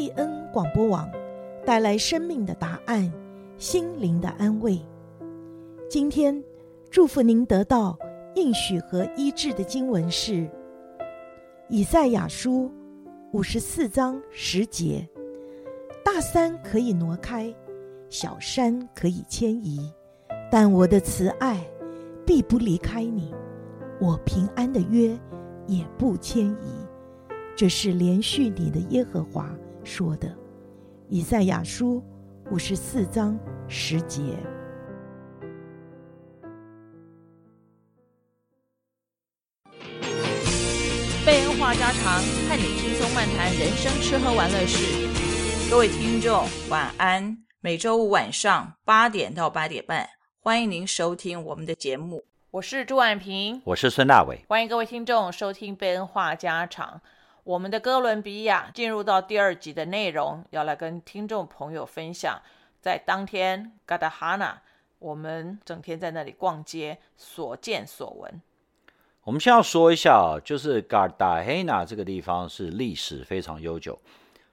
利恩广播网带来生命的答案，心灵的安慰。今天祝福您得到应许和医治的经文是以赛亚书五十四章十节：大山可以挪开，小山可以迁移，但我的慈爱必不离开你，我平安的约也不迁移。这是连续你的耶和华说的，《以赛亚书》五十四章十节。贝恩话家常，和你轻松漫谈人生吃喝玩乐事。各位听众，晚安。每周五晚上八点到八点半，欢迎您收听我们的节目。我是朱婉萍，我是孙大伟，欢迎各位听众收听贝恩话家常。我们的哥伦比亚进入到第二集的内容，要来跟听众朋友分享，在当天嘎达哈纳，我们整天在那里逛街所见所闻。我们先要说一下，就是嘎达哈纳这个地方是历史非常悠久，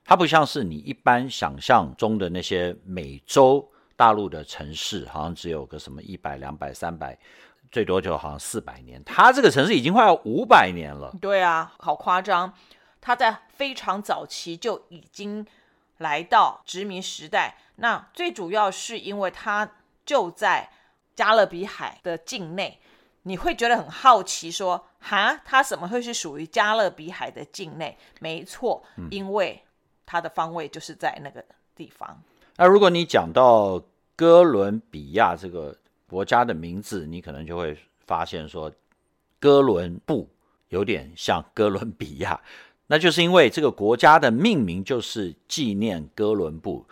它不像是你一般想象中的那些美洲大陆的城市，好像只有个什么一百、两百、三百，最多就好像四百年。它这个城市已经快要五百年了。对啊，好夸张。他在非常早期就已经来到殖民时代，那最主要是因为他就在加勒比海的境内，你会觉得很好奇说，说哈，他怎么会是属于加勒比海的境内？没错，因为他的方位就是在那个地方。嗯、那如果你讲到哥伦比亚这个国家的名字，你可能就会发现说，哥伦布有点像哥伦比亚。那就是因为这个国家的命名就是纪念哥伦布，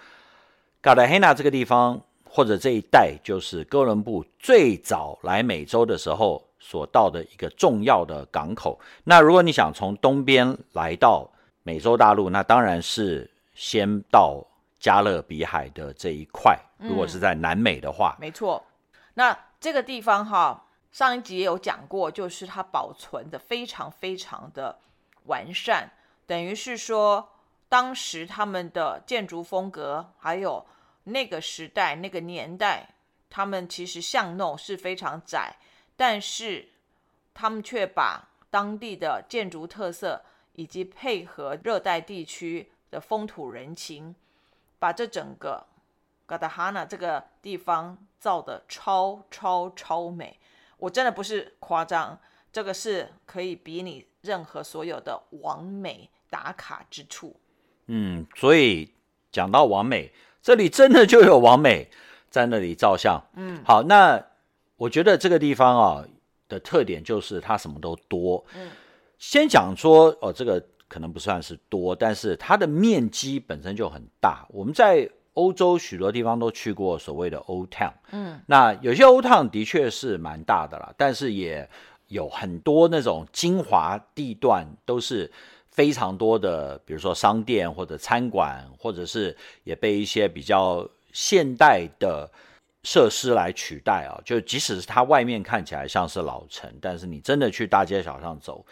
卡达哈纳这个地方或者这一带就是哥伦布最早来美洲的时候所到的一个重要的港口。那如果你想从东边来到美洲大陆，那当然是先到加勒比海的这一块。如果是在南美的话，嗯，没错。那这个地方哈，上一集也有讲过，就是它保存的非常非常的。完善，等于是说，当时他们的建筑风格，还有那个时代、那个年代，他们其实巷弄是非常窄，但是他们却把当地的建筑特色，以及配合热带地区的风土人情，把这整个嘎达哈纳这个地方造的超超超美。我真的不是夸张，这个是可以比你。任何所有的完美打卡之处，嗯，所以讲到完美，这里真的就有完美在那里照相，嗯，好，那我觉得这个地方啊的特点就是它什么都多，嗯，先讲说哦，这个可能不算是多，但是它的面积本身就很大。我们在欧洲许多地方都去过所谓的 Old Town，嗯，那有些 Old Town 的确是蛮大的啦，但是也。有很多那种精华地段，都是非常多的，比如说商店或者餐馆，或者是也被一些比较现代的设施来取代啊。就即使是它外面看起来像是老城，但是你真的去大街小巷走，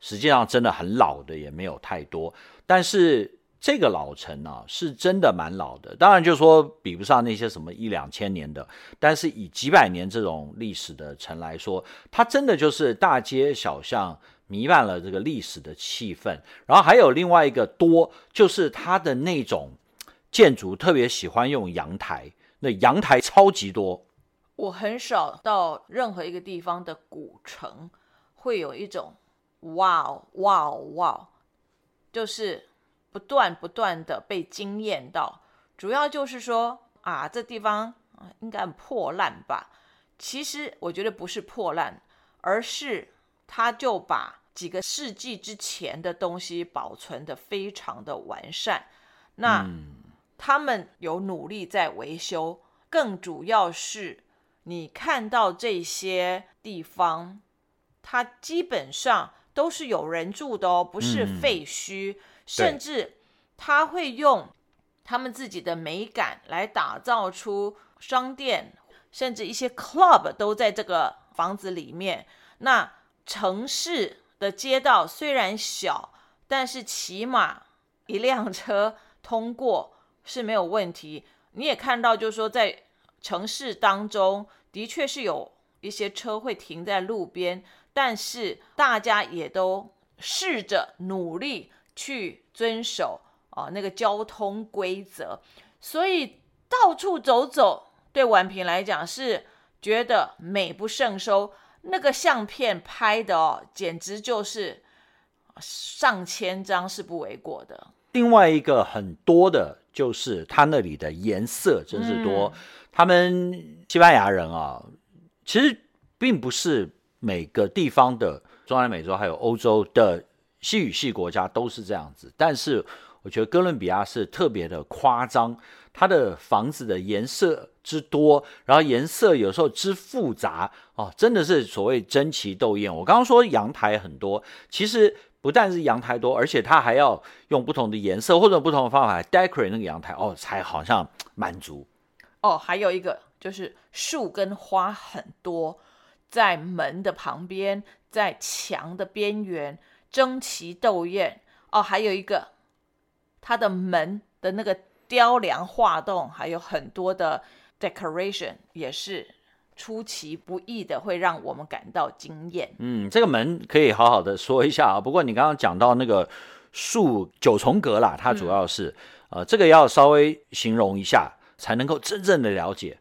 实际上真的很老的也没有太多。但是这个老城、啊，是真的蛮老的，当然就是说比不上那些什么一两千年的，但是以几百年这种历史的城来说，它真的就是大街小巷弥漫了这个历史的气氛。然后还有另外一个多，就是它的那种建筑特别喜欢用阳台，那阳台超级多。我很少到任何一个地方的古城，会有一种哇哦哇哦哇哦，就是。不断不断的被惊艳到，主要就是说啊，这地方啊应该很破烂吧？其实我觉得不是破烂，而是他就把几个世纪之前的东西保存得非常的完善。那他们有努力在维修，更主要是你看到这些地方，它基本上都是有人住的哦，不是废墟。甚至他会用他们自己的美感来打造出商店，甚至一些 club 都在这个房子里面。那城市的街道虽然小，但是起码一辆车通过是没有问题。你也看到，就是说在城市当中，的确是有一些车会停在路边，但是大家也都试着努力去遵守啊那个交通规则，所以到处走走，对婉平来讲是觉得美不胜收。那个相片拍的哦，简直就是上千张是不为过的。另外一个很多的就是它那里的颜色真是多。嗯、他们西班牙人啊，其实并不是每个地方的中南美洲还有欧洲的西语系国家都是这样子，但是我觉得哥伦比亚是特别的夸张，它的房子的颜色之多，然后颜色有时候之复杂哦，真的是所谓争奇斗艳。我刚刚说阳台很多，其实。不但是阳台多，而且它还要用不同的颜色或者不同的方法 decorate 那个阳台哦，才好像满足。哦，还有一个就是树跟花很多，在门的旁边，在墙的边缘争奇斗艳。哦，还有一个它的门的那个雕梁画栋，还有很多的 decoration 也是。出其不意的会让我们感到惊艳。嗯，这个门可以好好的说一下啊。不过你刚刚讲到那个树九重阁啦，它主要是、嗯、呃，这个要稍微形容一下，才能够真正的了解。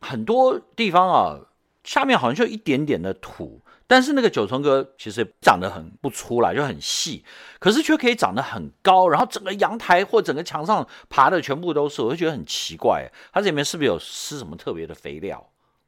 很多地方啊，下面好像就一点点的土，但是那个九重阁其实长得很不出来，就很细，可是却可以长得很高，然后整个阳台或整个墙上爬的全部都是，我就觉得很奇怪，它这里面是不是有施什么特别的肥料？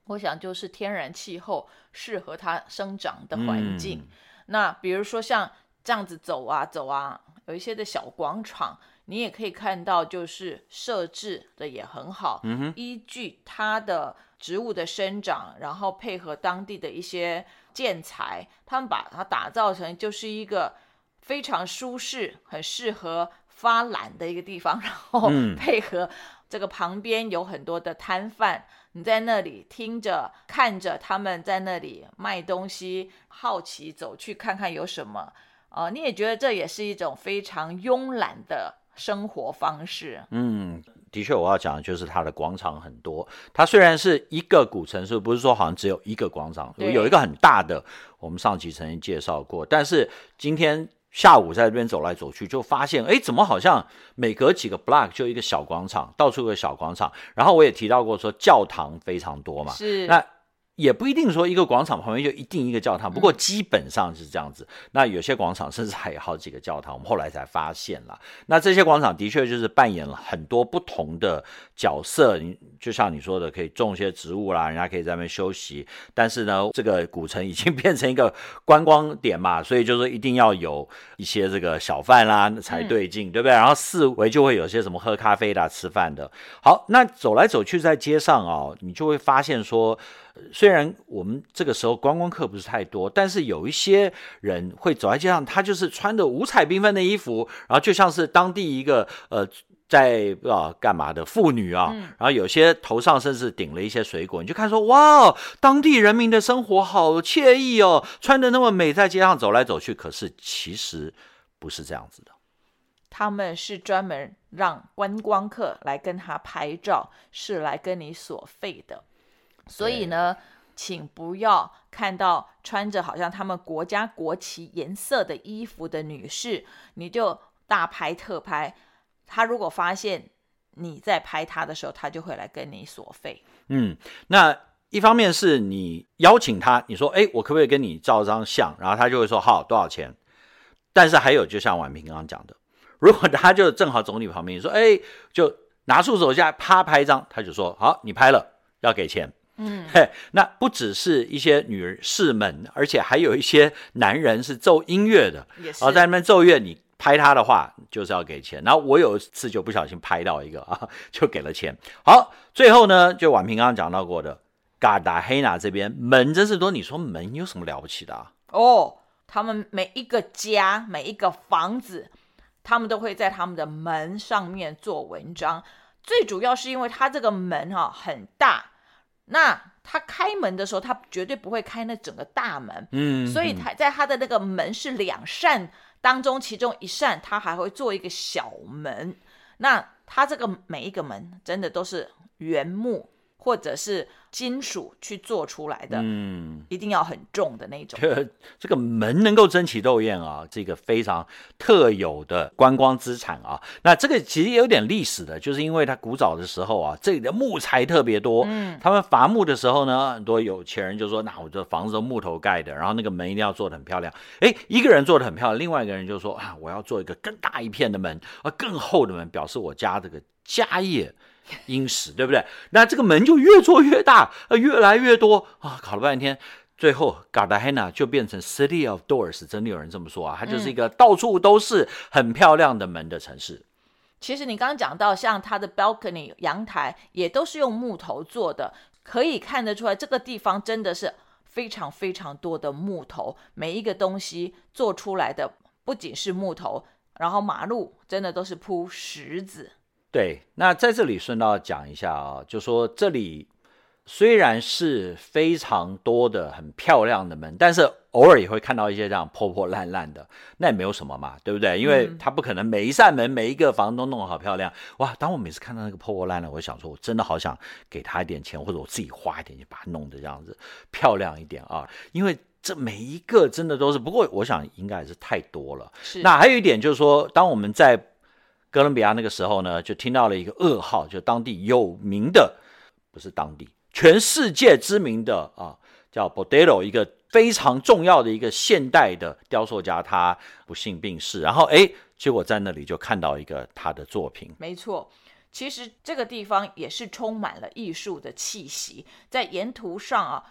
我想就是天然气候适合它生长的环境。嗯、那比如说像这样子走啊走啊，有一些的小广场，你也可以看到，就是设置的也很好。嗯哼，依据它的植物的生长，然后配合当地的一些建材，他们把它打造成就是一个非常舒适、很适合发懒的一个地方。然后配合这个旁边有很多的摊贩。你在那里听着、看着他们在那里卖东西，好奇走去看看有什么，呃，你也觉得这也是一种非常慵懒的生活方式。嗯，的确，我要讲的就是它的广场很多。它虽然是一个古城市，不是说好像只有一个广场，有一个很大的，我们上集曾经介绍过。但是今天。下午在这边走来走去，就发现，哎，怎么好像每隔几个 block 就一个小广场，到处有个小广场。然后我也提到过说，教堂非常多嘛。是。那。也不一定说一个广场旁边就一定一个教堂，不过基本上是这样子。嗯、那有些广场甚至还有好几个教堂，我们后来才发现了。那这些广场的确就是扮演了很多不同的角色。你就像你说的，可以种一些植物啦，人家可以在那边休息。但是呢，这个古城已经变成一个观光点嘛，所以就是一定要有一些这个小贩啦才对劲，嗯、对不对？然后四围就会有些什么喝咖啡的、吃饭的。好，那走来走去在街上啊，你就会发现说。虽然我们这个时候观光客不是太多，但是有一些人会走在街上，他就是穿着五彩缤纷的衣服，然后就像是当地一个呃在不知道干嘛的妇女啊，然后有些头上甚至顶了一些水果，你就看说哇，当地人民的生活好惬意哦，穿的那么美，在街上走来走去。可是其实不是这样子的，他们是专门让观光客来跟他拍照，是来跟你索费的。所以呢，请不要看到穿着好像他们国家国旗颜色的衣服的女士，你就大拍特拍。他如果发现你在拍他的时候，他就会来跟你索费。嗯，那一方面是你邀请他，你说，哎，我可不可以跟你照张相？然后他就会说，好，多少钱？但是还有，就像婉萍刚刚讲的，如果他就正好走你旁边，你说，哎，就拿出手机啪拍一张，他就说，好，你拍了，要给钱。嗯，嘿，那不只是一些女士们，而且还有一些男人是奏音乐的，然后在那边奏乐，你拍他的话就是要给钱。然后我有一次就不小心拍到一个啊，就给了钱。好，最后呢，就婉平刚刚讲到过的，嘎达黑娜这边门真是多。你说门有什么了不起的啊？哦，他们每一个家、每一个房子，他们都会在他们的门上面做文章。最主要是因为它这个门哈、啊、很大。那他开门的时候，他绝对不会开那整个大门，嗯，所以他在他的那个门是两扇当中，其中一扇他还会做一个小门。那他这个每一个门真的都是原木或者是金属去做出来的，嗯，一定要很重的那种。这这个门能够争奇斗艳啊，这个非常特有的观光资产啊。那这个其实也有点历史的，就是因为它古早的时候啊，这里的木材特别多。嗯，他们伐木的时候呢，很多有钱人就说：“那我这房子都木头盖的，然后那个门一定要做的很漂亮。”哎，一个人做的很漂亮，另外一个人就说：“啊，我要做一个更大一片的门，啊，更厚的门，表示我家这个家业。”殷实，对不对？那这个门就越做越大，呃，越来越多啊！搞了半天，最后 Cartagena 就变成 City of Doors，真的有人这么说啊？它就是一个到处都是很漂亮的门的城市。嗯、其实你刚刚讲到，像它的 balcony 阳台也都是用木头做的，可以看得出来，这个地方真的是非常非常多的木头，每一个东西做出来的不仅是木头，然后马路真的都是铺石子。对，那在这里顺道讲一下啊，就说这里虽然是非常多的很漂亮的门，但是偶尔也会看到一些这样破破烂烂的，那也没有什么嘛，对不对？因为他不可能每一扇门、每一个房都弄得好漂亮。哇，当我每次看到那个破破烂烂，我就想说，我真的好想给他一点钱，或者我自己花一点钱把它弄得这样子漂亮一点啊，因为这每一个真的都是，不过我想应该还是太多了。是。那还有一点就是说，当我们在哥伦比亚那个时候呢，就听到了一个噩耗，就当地有名的，不是当地，全世界知名的啊，叫 Botero，一个非常重要的一个现代的雕塑家，他不幸病逝。然后哎，结果在那里就看到一个他的作品。没错，其实这个地方也是充满了艺术的气息，在沿途上啊，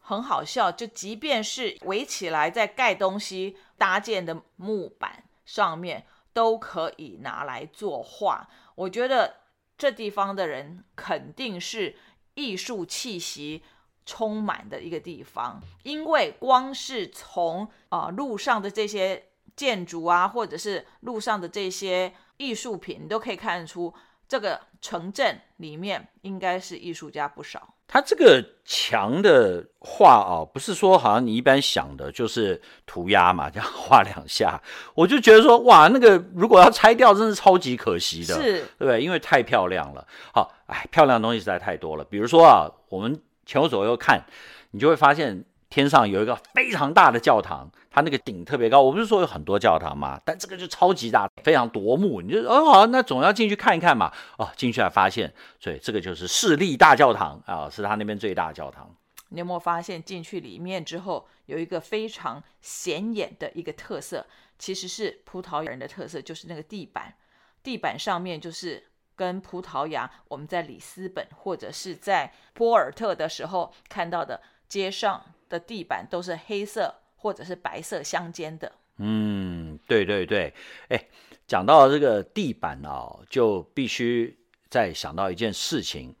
很好笑，就即便是围起来在盖东西搭建的木板上面。都可以拿来作画，我觉得这地方的人肯定是艺术气息充满的一个地方，因为光是从啊、路上的这些建筑啊，或者是路上的这些艺术品，你都可以看出这个城镇里面应该是艺术家不少。它这个墙的画啊，不是说好像你一般想的，就是涂鸦嘛，这样画两下，我就觉得说，哇，那个如果要拆掉，真是超级可惜的，是，对不对？因为太漂亮了。好，哎，漂亮的东西实在太多了。比如说啊，我们前后左右看，你就会发现。天上有一个非常大的教堂，它那个顶特别高。我不是说有很多教堂吗？但这个就超级大，非常夺目。你就哦好，那总要进去看一看嘛。哦，进去才发现，所以这个就是市立大教堂啊，是他那边最大的教堂。你有没有发现进去里面之后，有一个非常显眼的一个特色，其实是葡萄牙人的特色，就是那个地板，地板上面就是跟葡萄牙我们在里斯本或者是在波尔特的时候看到的街上。的地板都是黑色或者是白色相间的。嗯，对对对，哎，讲到这个地板哦，就必须再想到一件事情，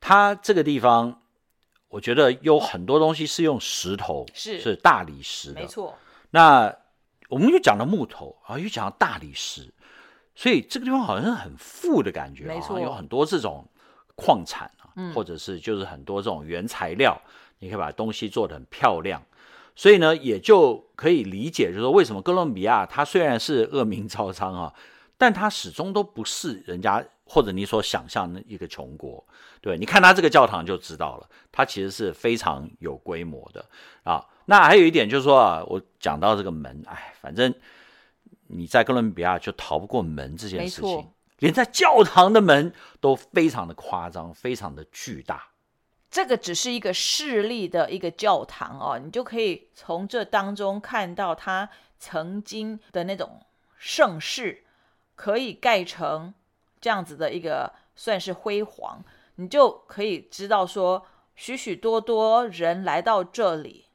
它这个地方，我觉得有很多东西是用石头，是是大理石的，没错。那我们又讲到木头啊，又讲到大理石，所以这个地方好像很富的感觉，没错，有很多这种矿产啊，嗯，或者是就是很多这种原材料。你可以把东西做得很漂亮，所以呢，也就可以理解，就是说为什么哥伦比亚它虽然是恶名昭彰啊，但它始终都不是人家或者你所想象的一个穷国。对，你看它这个教堂就知道了，它其实是非常有规模的啊。那还有一点就是说啊，我讲到这个门，哎，反正你在哥伦比亚就逃不过门这件事情，连在教堂的门都非常的夸张，非常的巨大。这个只是一个势力的一个教堂哦，你就可以从这当中看到它曾经的那种盛世，可以盖成这样子的一个算是辉煌，你就可以知道说，许许多多人来到这里，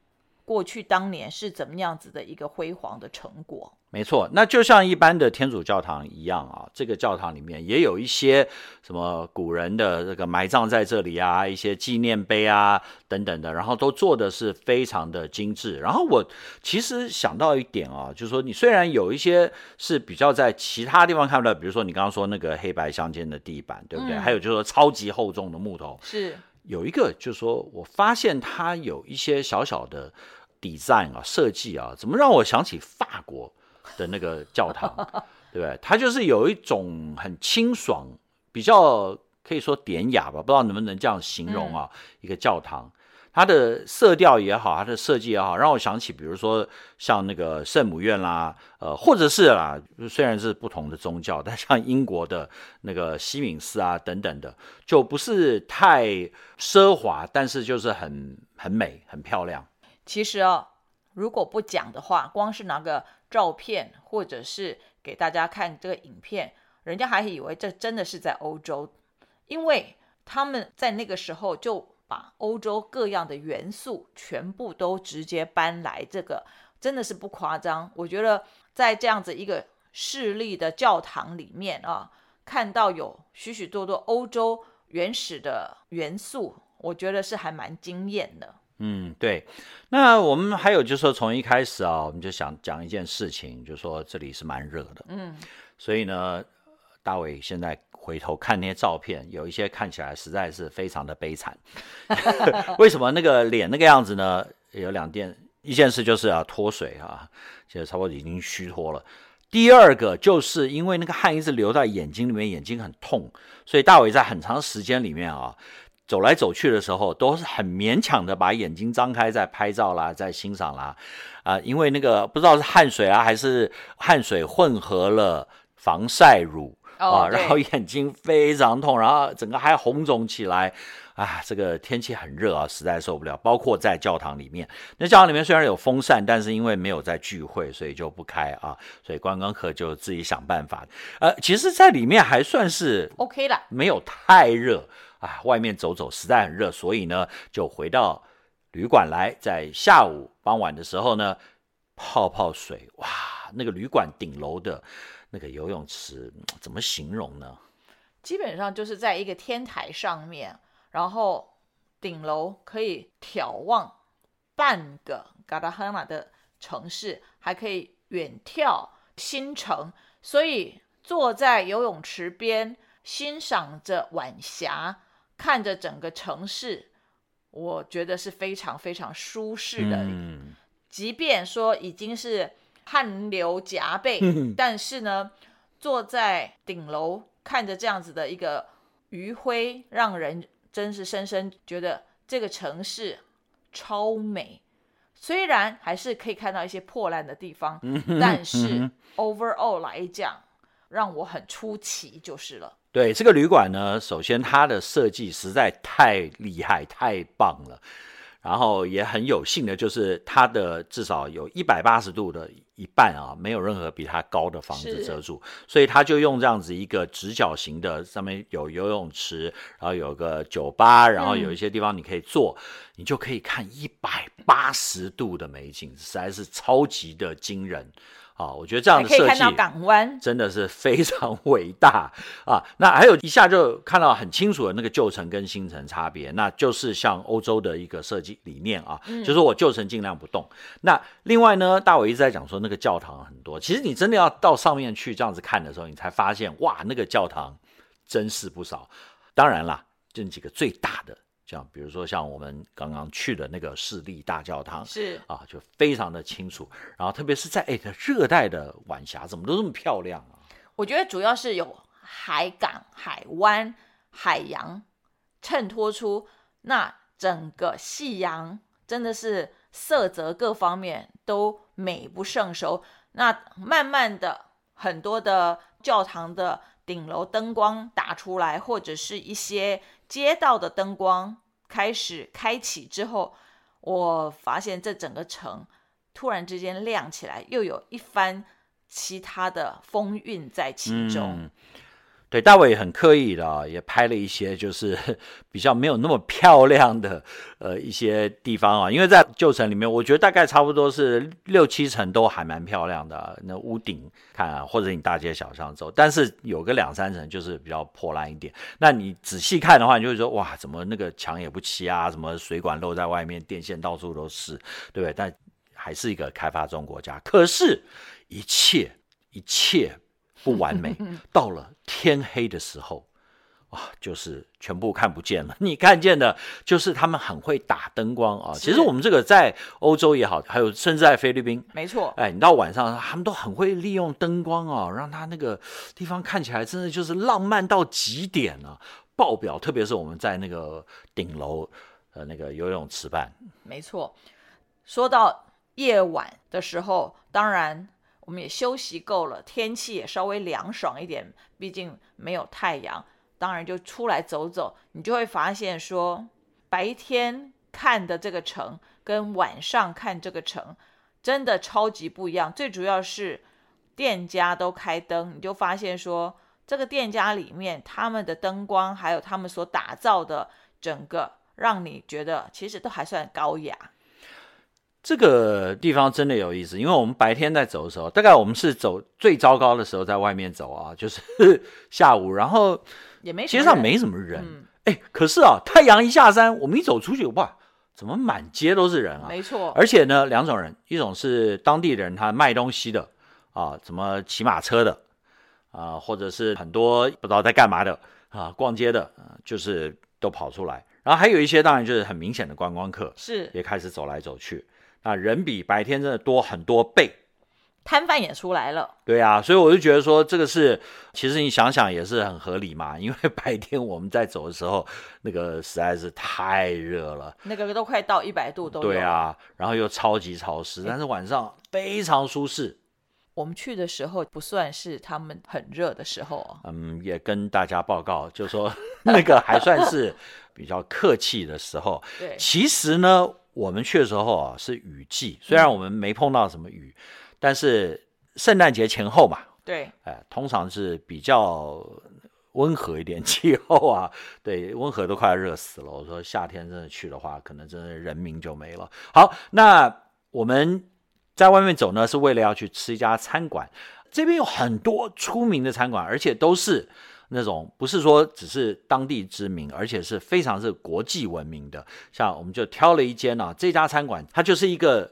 过去当年是怎么样子的一个辉煌的成果。没错，那就像一般的天主教堂一样啊，这个教堂里面也有一些什么古人的这个埋葬在这里啊，一些纪念碑啊等等的，然后都做的是非常的精致。然后我其实想到一点啊，就是说你虽然有一些是比较在其他地方看不到，比如说你刚刚说那个黑白相间的地板，对不对？嗯、还有就是说超级厚重的木头，是有一个就是说我发现它有一些小小的 design 啊设计啊，怎么让我想起法国？的那个教堂，对不对？它就是有一种很清爽，比较可以说典雅吧，不知道能不能这样形容啊？嗯、一个教堂。它的色调也好，它的设计也好，让我想起，比如说像那个圣母院啦，呃，或者是啦，虽然是不同的宗教，但像英国的那个西敏寺啊等等的，就不是太奢华，但是就是很很美、很漂亮。其实哦，如果不讲的话，光是拿个照片，或者是给大家看这个影片，人家还以为这真的是在欧洲，因为他们在那个时候就。把欧洲各样的元素全部都直接搬来，这个真的是不夸张。我觉得在这样子一个势力的教堂里面啊，看到有许许多多欧洲原始的元素，我觉得是还蛮惊艳的。嗯，对。那我们还有就是说，从一开始啊，我们就想讲一件事情，就是说这里是蛮热的。嗯，所以呢，大伟现在。回头看那些照片，有一些看起来实在是非常的悲惨。为什么那个脸那个样子呢？有两件，一件事就是要脱水啊，现在差不多已经虚脱了。第二个就是因为那个汗一直流在眼睛里面，眼睛很痛，所以大伟在很长时间里面啊，走来走去的时候都是很勉强的把眼睛张开在拍照啦，在欣赏啦啊，因为那个不知道是汗水啊还是汗水混合了防晒乳。啊，oh, 然后眼睛非常痛，然后整个还红肿起来，啊，这个天气很热啊，实在受不了。包括在教堂里面，那教堂里面虽然有风扇，但是因为没有在聚会，所以就不开啊，所以观光客就自己想办法。呃，其实，在里面还算是 OK 了，没有太热啊。外面走走实在很热，所以呢，就回到旅馆来，在下午傍晚的时候呢，泡泡水，哇，那个旅馆顶楼的。那个游泳池怎么形容呢？基本上就是在一个天台上面，然后顶楼可以眺望半个嘎达哈马的城市，还可以远眺新城。所以坐在游泳池边，欣赏着晚霞，看着整个城市，我觉得是非常非常舒适的。嗯，即便说已经是。汗流浃背，但是呢，坐在顶楼看着这样子的一个余晖，让人真是深深觉得这个城市超美。虽然还是可以看到一些破烂的地方，但是 overall 来讲，让我很出奇就是了。对，这个旅馆呢，首先它的设计实在太厉害、太棒了。然后也很有幸的，就是它的至少有一百八十度的一半啊，没有任何比它高的房子遮住，所以他就用这样子一个直角形的，上面有游泳池，然后有个酒吧，然后有一些地方你可以坐，嗯、你就可以看一百八十度的美景，实在是超级的惊人。啊，我觉得这样的设计港湾真的是非常伟大啊！那还有一下就看到很清楚的那个旧城跟新城差别，那就是像欧洲的一个设计理念啊，嗯、就是我旧城尽量不动。那另外呢，大伟一直在讲说那个教堂很多，其实你真的要到上面去这样子看的时候，你才发现哇，那个教堂真是不少。当然啦，这几个最大的。像比如说像我们刚刚去的那个市立大教堂，是啊，就非常的清楚。然后特别是在哎，热带的晚霞，怎么都这么漂亮啊？我觉得主要是有海港、海湾、海洋衬托出那整个夕阳，真的是色泽各方面都美不胜收。那慢慢的，很多的教堂的顶楼灯光打出来，或者是一些。街道的灯光开始开启之后，我发现这整个城突然之间亮起来，又有一番其他的风韵在其中。对，大卫也很刻意的，也拍了一些就是 比较没有那么漂亮的呃一些地方啊，因为在旧城里面，我觉得大概差不多是六七层都还蛮漂亮的，那屋顶看啊，或者你大街小巷走，但是有个两三层就是比较破烂一点。那你仔细看的话，你就会说哇，怎么那个墙也不漆啊，什么水管漏在外面，电线到处都是，对不对？但还是一个开发中国家，可是，一切一切。不完美，到了天黑的时候，啊，就是全部看不见了。你看见的，就是他们很会打灯光啊。其实我们这个在欧洲也好，还有甚至在菲律宾，没错。哎，你到晚上，他们都很会利用灯光啊，让他那个地方看起来真的就是浪漫到极点啊，爆表。特别是我们在那个顶楼呃那个游泳池畔，没错。说到夜晚的时候，当然我们也休息够了，天气也稍微凉爽一点，毕竟没有太阳。当然就出来走走，你就会发现说，白天看的这个城跟晚上看这个城真的超级不一样。最主要是店家都开灯，你就发现说，这个店家里面他们的灯光还有他们所打造的整个，让你觉得其实都还算高雅。这个地方真的有意思，因为我们白天在走的时候，大概我们是走最糟糕的时候在外面走啊，就是下午，然后。也没街上没什么人，哎、嗯，可是啊，太阳一下山，我们一走出去，哇，怎么满街都是人啊？没错，而且呢，两种人，一种是当地的人，他卖东西的啊，怎么骑马车的啊，或者是很多不知道在干嘛的啊，逛街的，啊、就是都跑出来。然后还有一些，当然就是很明显的观光客，是也开始走来走去。啊，人比白天真的多很多倍。摊贩也出来了，对啊，所以我就觉得说这个是，其实你想想也是很合理嘛，因为白天我们在走的时候，那个实在是太热了，那个都快到一百度都有。对啊，然后又超级潮湿，但是晚上非常舒适。我们去的时候不算是他们很热的时候啊，嗯，也跟大家报告，就说 那个还算是比较客气的时候。对，其实呢，我们去的时候啊是雨季，虽然我们没碰到什么雨。嗯但是圣诞节前后嘛，对，哎，通常是比较温和一点气候啊，对，温和都快要热死了。我说夏天真的去的话，可能真的人命就没了。好，那我们在外面走呢，是为了要去吃一家餐馆。这边有很多出名的餐馆，而且都是那种不是说只是当地知名，而且是非常是国际闻名的。像我们就挑了一间啊，这家餐馆它就是一个。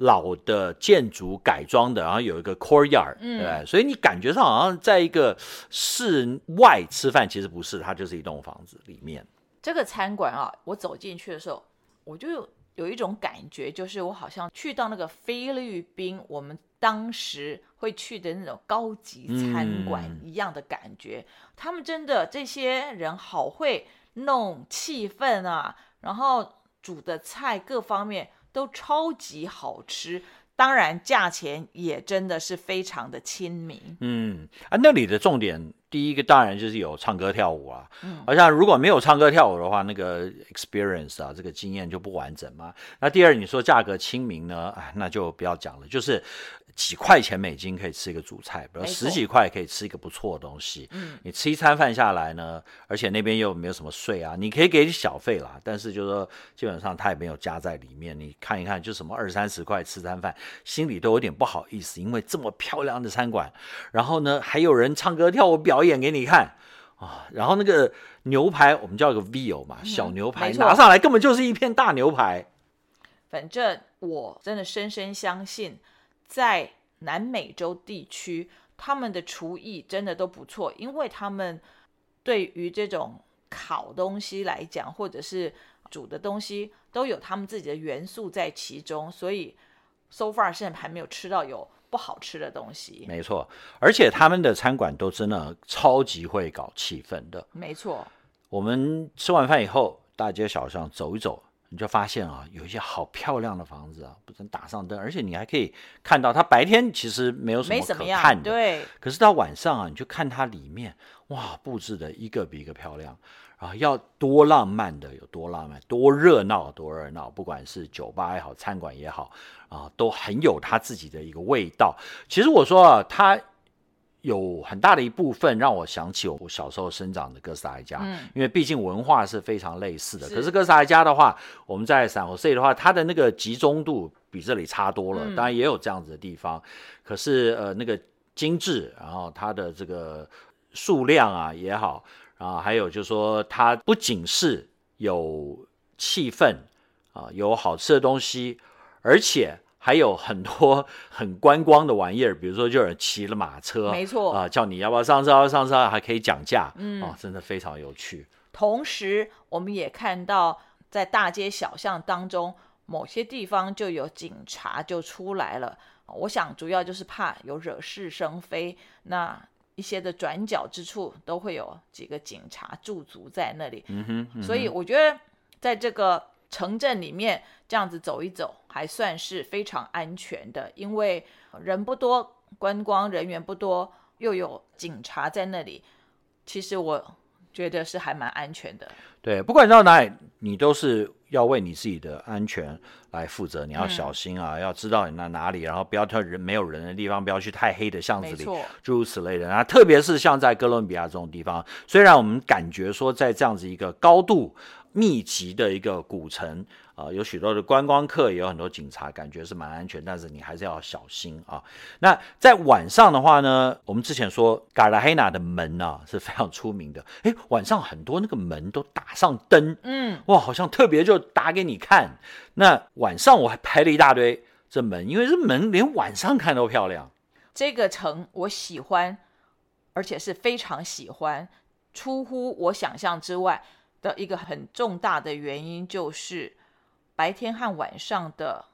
老的建筑改装的，然后有一个 courtyard，嗯，对，所以你感觉上好像在一个室外吃饭，其实不是，它就是一栋房子里面。这个餐馆啊，我走进去的时候，我就有一种感觉，就是我好像去到那个菲律宾，我们当时会去的那种高级餐馆一样的感觉。嗯，他们真的这些人好会弄气氛啊，然后煮的菜各方面。都超级好吃，当然价钱也真的是非常的亲民。嗯啊，那里的重点第一个当然就是有唱歌跳舞啊，嗯，好像如果没有唱歌跳舞的话，那个 experience 啊，这个经验就不完整嘛。那第二，你说价格亲民呢，哎，那就不要讲了，就是。几块钱美金可以吃一个主菜，比如十几块可以吃一个不错的东西。嗯，你吃一餐饭下来呢，而且那边又没有什么税啊，你可以给小费啦，但是就是说基本上他也没有加在里面。你看一看，就什么二三十块吃餐饭，心里都有点不好意思，因为这么漂亮的餐馆，然后呢还有人唱歌跳舞表演给你看啊，然后那个牛排我们叫个 veal 嘛，小牛排拿上来根本就是一片大牛排。反正我真的深深相信。在南美洲地区，他们的厨艺真的都不错，因为他们对于这种烤东西来讲，或者是煮的东西，都有他们自己的元素在其中，所以 so far 现在还没有吃到有不好吃的东西。没错，而且他们的餐馆都真的超级会搞气氛的。没错，我们吃完饭以后，大街小巷走一走。你就发现啊，有一些好漂亮的房子啊，不能打上灯，而且你还可以看到它白天其实没有什么可看的，对。可是到晚上啊，你就看它里面，哇，布置的一个比一个漂亮啊，要多浪漫的有多浪漫，多热闹多热闹，不管是酒吧也好，餐馆也好啊，都很有它自己的一个味道。其实我说啊，它。有很大的一部分让我想起我小时候生长的哥斯达黎加，嗯，因为毕竟文化是非常类似的。是。可是哥斯达黎加的话，我们在圣荷西的话，它的那个集中度比这里差多了。嗯、当然也有这样子的地方，可是呃那个精致，然后它的这个数量啊也好，然后还有就是说它不仅是有气氛啊，有好吃的东西，而且。还有很多很观光的玩意儿，比如说就有人骑了马车，没错啊、呃，叫你要不要上车，要上车还可以讲价，嗯，哦，真的非常有趣。同时，我们也看到在大街小巷当中，某些地方就有警察就出来了。我想主要就是怕有惹是生非，那一些的转角之处都会有几个警察驻足在那里。嗯哼，嗯哼。所以我觉得在这个城镇里面这样子走一走，还算是非常安全的，因为人不多，观光人员不多，又有警察在那里。其实我。觉得是还蛮安全的。对，不管到哪里，你都是要为你自己的安全来负责。你要小心啊，嗯、要知道你在哪里，然后不要挑人没有人的地方，不要去太黑的巷子里，诸如此类的。啊，特别是像在哥伦比亚这种地方，虽然我们感觉说在这样子一个高度密集的一个古城。啊、呃，有许多的观光客，也有很多警察，感觉是蛮安全，但是你还是要小心啊。那在晚上的话呢，我们之前说卡达黑纳的门啊是非常出名的，诶，晚上很多那个门都打上灯，嗯，哇，好像特别就打给你看。那晚上我还拍了一大堆这门，因为这门连晚上看都漂亮。这个城我喜欢，而且是非常喜欢，出乎我想象之外的一个很重大的原因就是。白天和晚上的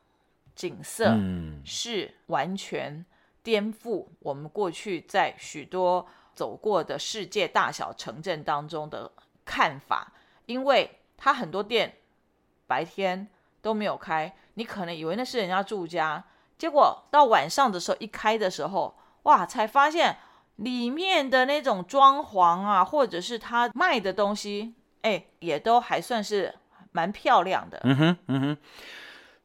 景色是完全颠覆我们过去在许多走过的世界大小城镇当中的看法，因为它很多店白天都没有开，你可能以为那是人家住家，结果到晚上的时候一开的时候，哇，才发现里面的那种装潢啊，或者是他卖的东西，哎，也都还算是。蛮漂亮的，嗯哼，嗯哼，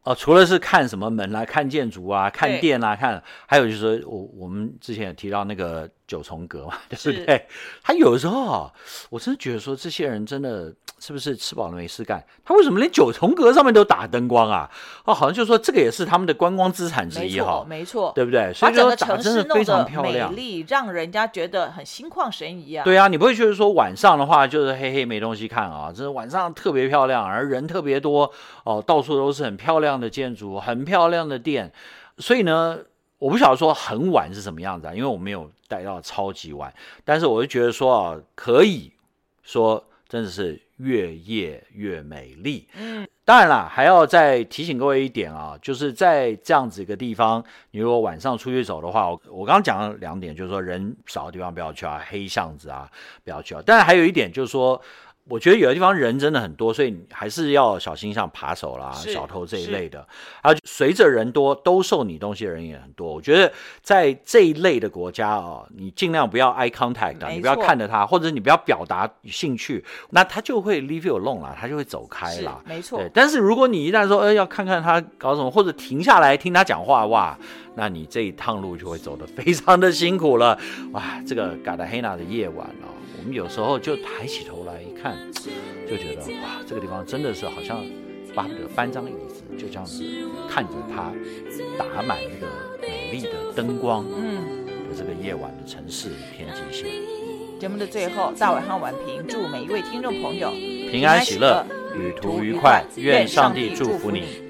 哦，除了是看什么门来、啊、看建筑啊，看店啊，看，还有就是说我我们之前也提到那个九重阁嘛，对不对？他有的时候啊，我真的觉得说这些人真的。是不是吃饱了没事干？他为什么连九重阁上面都打灯光啊？哦，好像就是说这个也是他们的观光资产之一哈，没错，对不对？所以说打真的非常漂亮，美丽，让人家觉得很心旷神怡啊。对啊，你不会觉得说晚上的话就是黑黑没东西看啊？这晚上特别漂亮，而人特别多哦，到处都是很漂亮的建筑，很漂亮的店。所以呢，我不晓得说很晚是什么样子啊，因为我没有待到超级晚，但是我就觉得说啊，可以说真的是。越夜越美丽。嗯，当然啦，还要再提醒各位一点啊，就是在这样子一个地方，你如果晚上出去走的话，我我刚刚讲了两点，就是说人少的地方不要去啊，黑巷子啊不要去啊。但是还有一点就是说。我觉得有的地方人真的很多，所以你还是要小心，像扒手啦、小偷这一类的。还有随着人多，兜售你东西的人也很多。我觉得在这一类的国家哦，你尽量不要 eye contact，你不要看着他，或者你不要表达兴趣，那他就会 leave you alone 啦，他就会走开啦。没错。对，但是如果你一旦说，呃，要看看他搞什么，或者停下来听他讲话，哇，那你这一趟路就会走得非常的辛苦了。哇，这个嘎达黑纳的夜晚哦。我们有时候就抬起头来一看，就觉得哇，这个地方真的是好像巴不得搬张椅子，就这样子看着它打满那个美丽的灯光，嗯，的这个夜晚的城市与天际线。节目的最后，大伟和婉萍祝每一位听众朋友平安喜乐，旅途愉快，愿上帝祝福你。